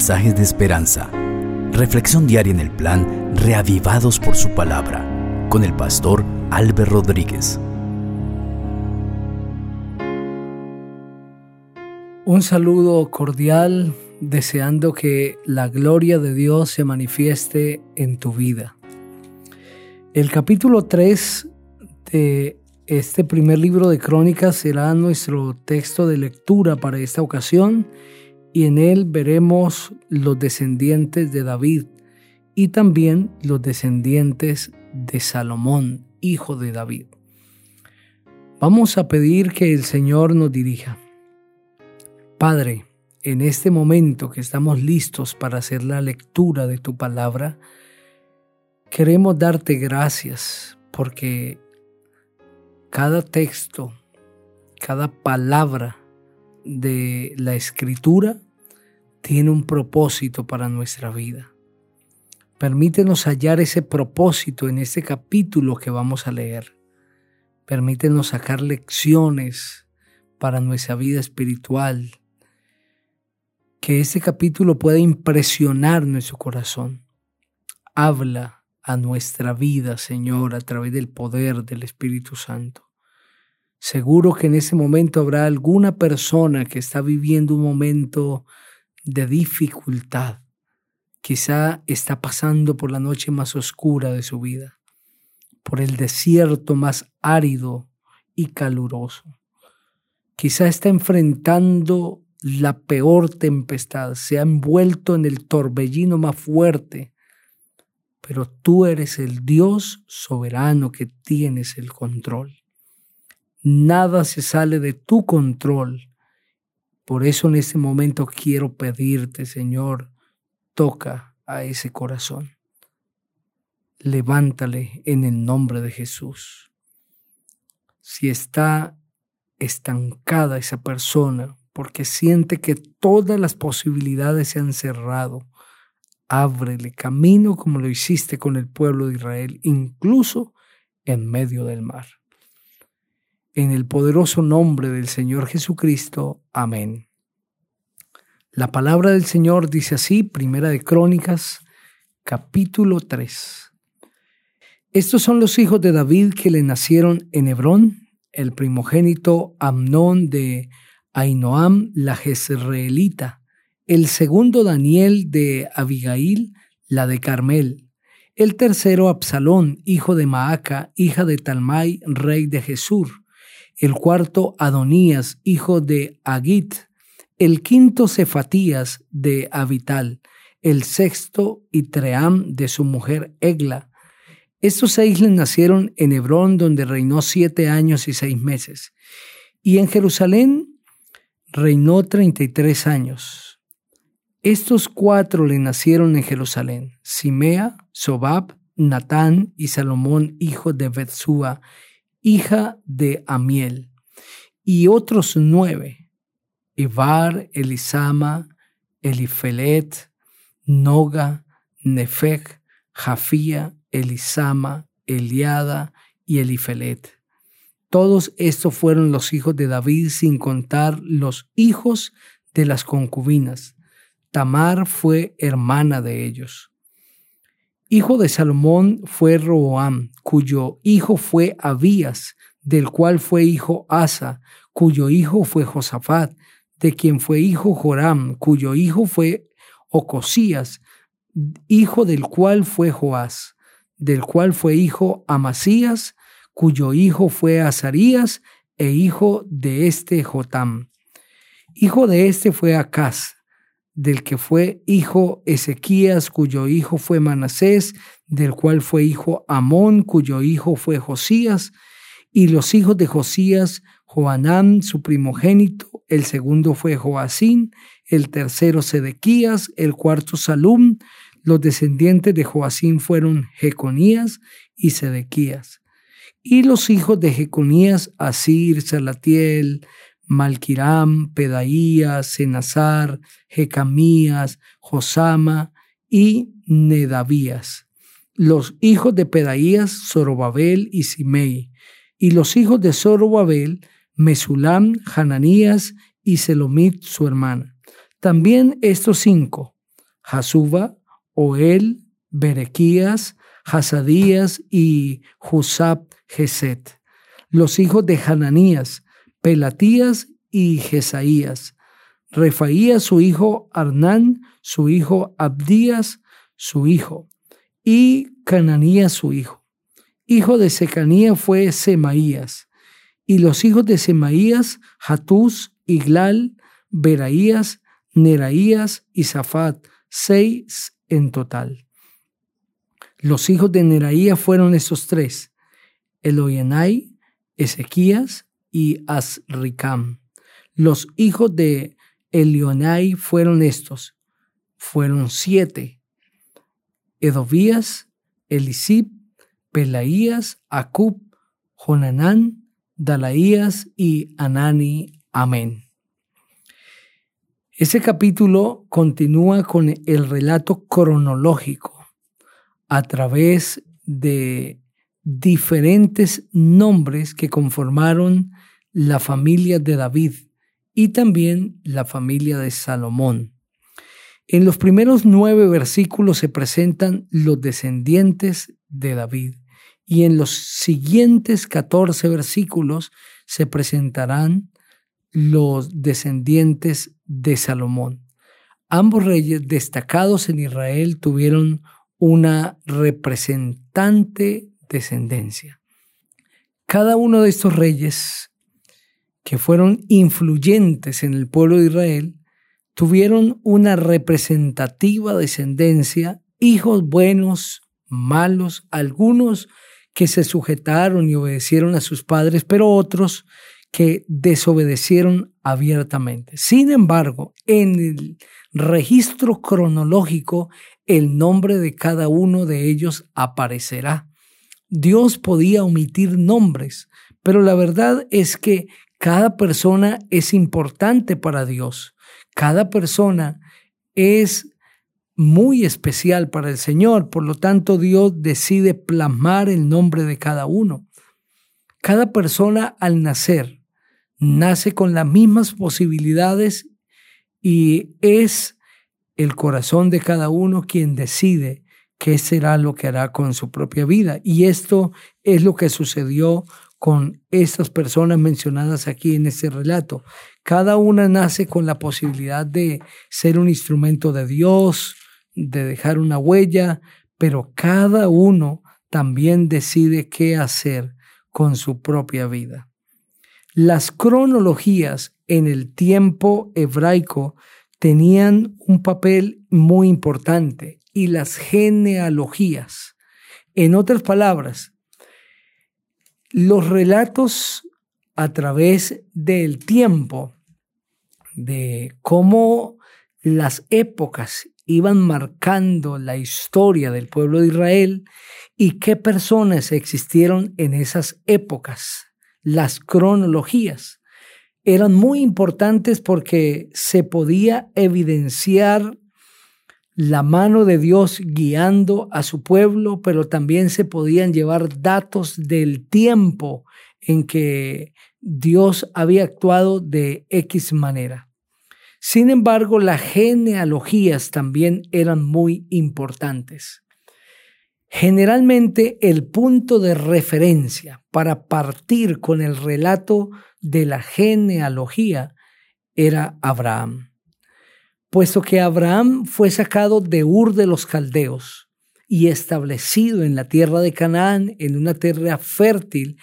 mensajes de esperanza. Reflexión diaria en el plan Reavivados por su palabra con el pastor Álvaro Rodríguez. Un saludo cordial deseando que la gloria de Dios se manifieste en tu vida. El capítulo 3 de este primer libro de crónicas será nuestro texto de lectura para esta ocasión y en él veremos los descendientes de David y también los descendientes de Salomón, hijo de David. Vamos a pedir que el Señor nos dirija. Padre, en este momento que estamos listos para hacer la lectura de tu palabra, queremos darte gracias porque cada texto, cada palabra de la escritura tiene un propósito para nuestra vida. Permítenos hallar ese propósito en este capítulo que vamos a leer. Permítenos sacar lecciones para nuestra vida espiritual. Que este capítulo pueda impresionar nuestro corazón. Habla a nuestra vida, Señor, a través del poder del Espíritu Santo. Seguro que en ese momento habrá alguna persona que está viviendo un momento de dificultad. Quizá está pasando por la noche más oscura de su vida, por el desierto más árido y caluroso. Quizá está enfrentando la peor tempestad, se ha envuelto en el torbellino más fuerte, pero tú eres el Dios soberano que tienes el control. Nada se sale de tu control. Por eso en este momento quiero pedirte, Señor, toca a ese corazón. Levántale en el nombre de Jesús. Si está estancada esa persona porque siente que todas las posibilidades se han cerrado, ábrele camino como lo hiciste con el pueblo de Israel, incluso en medio del mar. En el poderoso nombre del Señor Jesucristo. Amén. La palabra del Señor dice así, Primera de Crónicas, capítulo 3. Estos son los hijos de David que le nacieron en Hebrón, el primogénito Amnón de Ainoam la Jezreelita, el segundo Daniel de Abigail, la de Carmel, el tercero Absalón, hijo de Maaca, hija de Talmai, rey de Jesur, el cuarto Adonías, hijo de Agit, el quinto Cefatías de Abital, el sexto Itream de su mujer Egla. Estos seis le nacieron en Hebrón, donde reinó siete años y seis meses, y en Jerusalén reinó treinta y tres años. Estos cuatro le nacieron en Jerusalén, Simea, Sobab, Natán y Salomón, hijo de Betsúa, hija de Amiel, y otros nueve, Ibar, Elisama, Elifelet, Noga, Nefec, Jafía, Elisama, Eliada y Elifelet. Todos estos fueron los hijos de David sin contar los hijos de las concubinas. Tamar fue hermana de ellos. Hijo de Salomón fue Roboam, cuyo hijo fue Abías, del cual fue hijo Asa, cuyo hijo fue Josafat, de quien fue hijo Joram, cuyo hijo fue Ocosías, hijo del cual fue Joás, del cual fue hijo Amasías, cuyo hijo fue Azarías, e hijo de este Jotam. Hijo de este fue Acaz, del que fue hijo Ezequías, cuyo hijo fue Manasés, del cual fue hijo Amón, cuyo hijo fue Josías, y los hijos de Josías, Joanán, su primogénito, el segundo fue Joacín, el tercero Sedequías, el cuarto Salum, los descendientes de Joacín fueron Jeconías y Sedequías. Y los hijos de Jeconías, Asir, Salatiel, Malquiram, Pedaías, Senazar, Jecamías, Josama y Nedavías. Los hijos de Pedaías, Zorobabel y Simei. Y los hijos de Zorobabel, Mesulam, Hananías y Selomit, su hermana. También estos cinco, Jasuba, Oel, Berequías, Hasadías y Husab Geset. Los hijos de Hananías, Pelatías y Jesaías. Refaías su hijo Arnán, su hijo Abdías, su hijo, y Cananías su hijo. Hijo de Secanía fue Semaías, y los hijos de Semaías, Hatús, Iglal, Beraías, Neraías y Zafat, seis en total. Los hijos de Neraías fueron estos tres, Eloyenai, Ezequías y Asricam. Los hijos de Elionai fueron estos, fueron siete, Edovías, Elisib, Pelaías, Acub, Jonanán, Dalaías y Anani. Amén. Ese capítulo continúa con el relato cronológico a través de diferentes nombres que conformaron la familia de David y también la familia de Salomón. En los primeros nueve versículos se presentan los descendientes de David y en los siguientes catorce versículos se presentarán los descendientes de Salomón. Ambos reyes destacados en Israel tuvieron una representante descendencia. Cada uno de estos reyes que fueron influyentes en el pueblo de Israel tuvieron una representativa descendencia, hijos buenos, malos, algunos que se sujetaron y obedecieron a sus padres, pero otros que desobedecieron abiertamente. Sin embargo, en el registro cronológico, el nombre de cada uno de ellos aparecerá. Dios podía omitir nombres, pero la verdad es que cada persona es importante para Dios. Cada persona es muy especial para el Señor, por lo tanto Dios decide plasmar el nombre de cada uno. Cada persona al nacer nace con las mismas posibilidades y es el corazón de cada uno quien decide qué será lo que hará con su propia vida. Y esto es lo que sucedió con estas personas mencionadas aquí en este relato. Cada una nace con la posibilidad de ser un instrumento de Dios, de dejar una huella, pero cada uno también decide qué hacer con su propia vida. Las cronologías en el tiempo hebraico tenían un papel muy importante y las genealogías. En otras palabras, los relatos a través del tiempo de cómo las épocas iban marcando la historia del pueblo de Israel y qué personas existieron en esas épocas, las cronologías. Eran muy importantes porque se podía evidenciar la mano de Dios guiando a su pueblo, pero también se podían llevar datos del tiempo en que Dios había actuado de X manera. Sin embargo, las genealogías también eran muy importantes. Generalmente el punto de referencia para partir con el relato de la genealogía era Abraham, puesto que Abraham fue sacado de Ur de los Caldeos y establecido en la tierra de Canaán, en una tierra fértil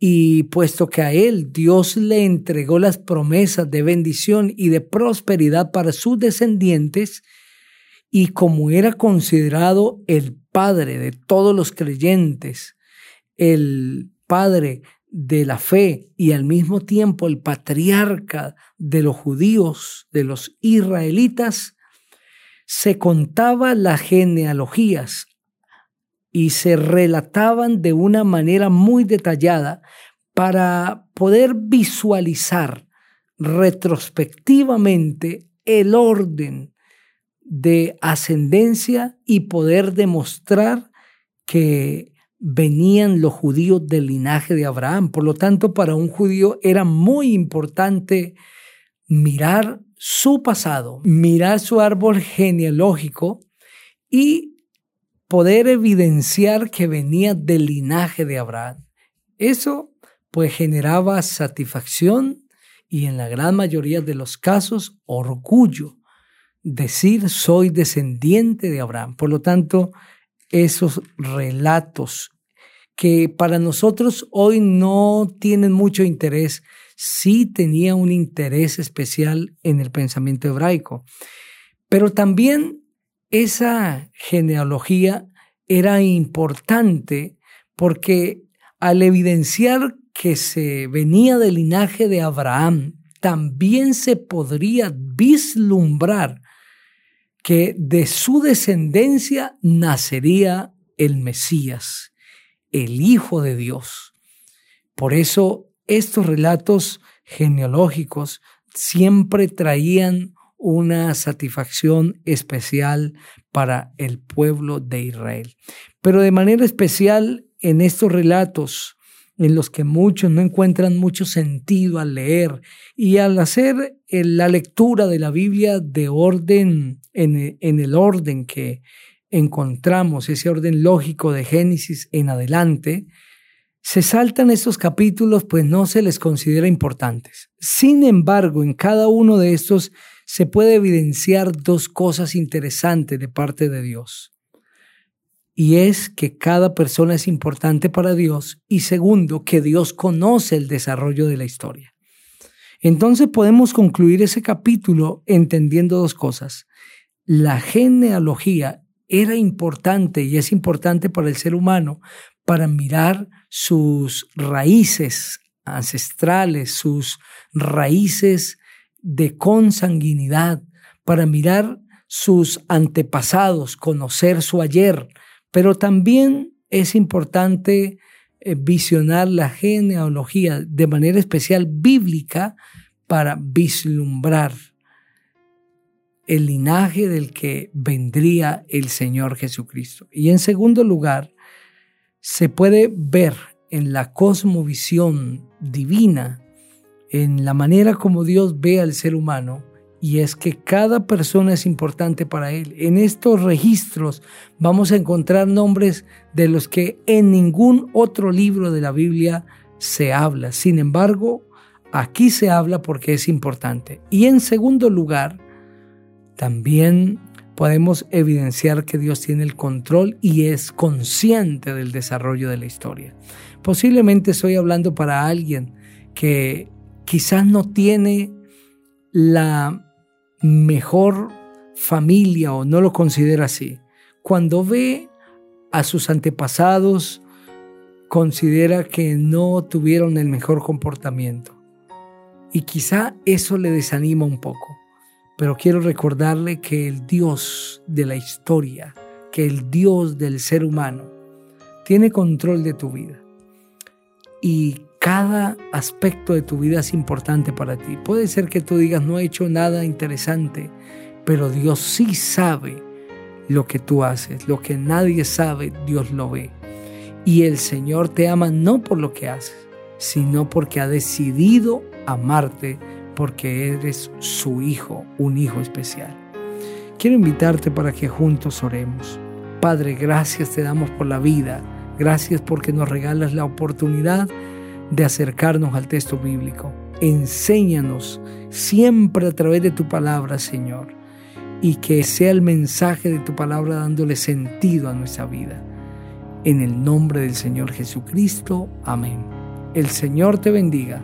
y puesto que a él Dios le entregó las promesas de bendición y de prosperidad para sus descendientes, y como era considerado el padre de todos los creyentes, el padre de la fe y al mismo tiempo el patriarca de los judíos, de los israelitas, se contaba las genealogías y se relataban de una manera muy detallada para poder visualizar retrospectivamente el orden de ascendencia y poder demostrar que venían los judíos del linaje de Abraham. Por lo tanto, para un judío era muy importante mirar su pasado, mirar su árbol genealógico y poder evidenciar que venía del linaje de Abraham. Eso pues generaba satisfacción y en la gran mayoría de los casos orgullo. Decir soy descendiente de Abraham. Por lo tanto, esos relatos que para nosotros hoy no tienen mucho interés, sí tenía un interés especial en el pensamiento hebraico. Pero también esa genealogía era importante porque al evidenciar que se venía del linaje de Abraham, también se podría vislumbrar que de su descendencia nacería el Mesías, el Hijo de Dios. Por eso estos relatos genealógicos siempre traían una satisfacción especial para el pueblo de Israel. Pero de manera especial en estos relatos en los que muchos no encuentran mucho sentido al leer y al hacer eh, la lectura de la Biblia de orden, en, en el orden que encontramos, ese orden lógico de Génesis en adelante, se saltan estos capítulos pues no se les considera importantes. Sin embargo, en cada uno de estos se puede evidenciar dos cosas interesantes de parte de Dios. Y es que cada persona es importante para Dios y segundo, que Dios conoce el desarrollo de la historia. Entonces podemos concluir ese capítulo entendiendo dos cosas. La genealogía era importante y es importante para el ser humano para mirar sus raíces ancestrales, sus raíces de consanguinidad, para mirar sus antepasados, conocer su ayer, pero también es importante eh, visionar la genealogía de manera especial bíblica para vislumbrar el linaje del que vendría el Señor Jesucristo. Y en segundo lugar, se puede ver en la cosmovisión divina, en la manera como Dios ve al ser humano, y es que cada persona es importante para Él. En estos registros vamos a encontrar nombres de los que en ningún otro libro de la Biblia se habla. Sin embargo, aquí se habla porque es importante. Y en segundo lugar, también podemos evidenciar que Dios tiene el control y es consciente del desarrollo de la historia. Posiblemente estoy hablando para alguien que quizás no tiene la mejor familia o no lo considera así. Cuando ve a sus antepasados, considera que no tuvieron el mejor comportamiento. Y quizá eso le desanima un poco. Pero quiero recordarle que el Dios de la historia, que el Dios del ser humano, tiene control de tu vida. Y cada aspecto de tu vida es importante para ti. Puede ser que tú digas, no he hecho nada interesante, pero Dios sí sabe lo que tú haces. Lo que nadie sabe, Dios lo ve. Y el Señor te ama no por lo que haces, sino porque ha decidido amarte, porque eres su hijo, un hijo especial. Quiero invitarte para que juntos oremos. Padre, gracias te damos por la vida. Gracias porque nos regalas la oportunidad de acercarnos al texto bíblico. Enséñanos siempre a través de tu palabra, Señor, y que sea el mensaje de tu palabra dándole sentido a nuestra vida. En el nombre del Señor Jesucristo, amén. El Señor te bendiga